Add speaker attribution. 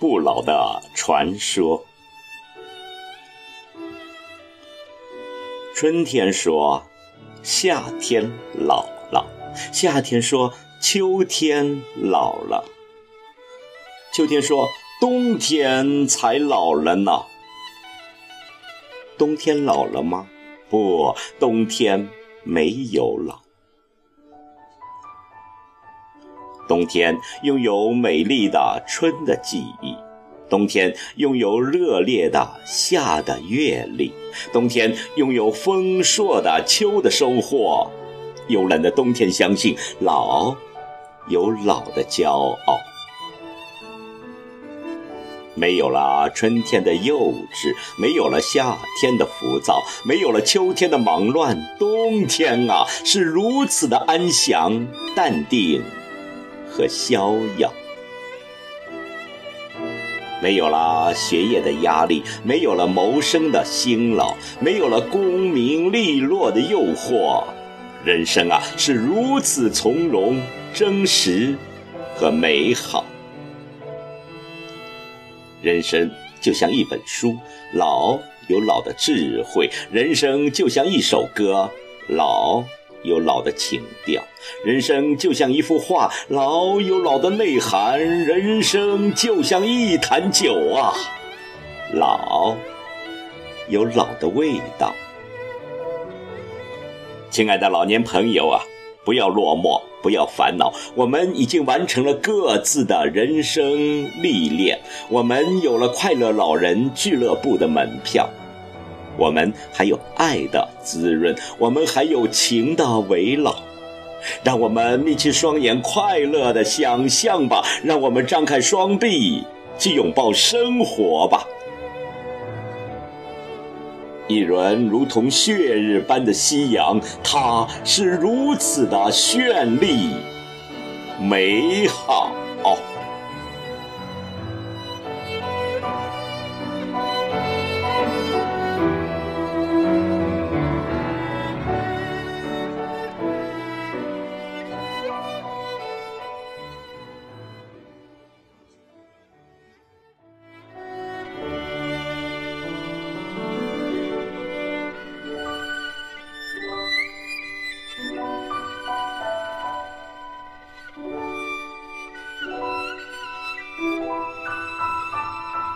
Speaker 1: 不老的传说。春天说，夏天老了；夏天说，秋天老了；秋天说，冬天才老了呢。冬天老了吗？不，冬天没有老。冬天拥有美丽的春的记忆。冬天拥有热烈的夏的阅历，冬天拥有丰硕的秋的收获，慵懒的冬天相信老有老的骄傲。没有了春天的幼稚，没有了夏天的浮躁，没有了秋天的忙乱，冬天啊是如此的安详、淡定和逍遥。没有了学业的压力，没有了谋生的辛劳，没有了功名利禄的诱惑，人生啊是如此从容、真实和美好。人生就像一本书，老有老的智慧；人生就像一首歌，老。有老的情调，人生就像一幅画，老有老的内涵；人生就像一坛酒啊，老有老的味道。亲爱的老年朋友啊，不要落寞，不要烦恼，我们已经完成了各自的人生历练，我们有了快乐老人俱乐部的门票。我们还有爱的滋润，我们还有情的围绕，让我们眯起双眼，快乐的想象吧；让我们张开双臂，去拥抱生活吧。一轮如同血日般的夕阳，它是如此的绚丽、美好。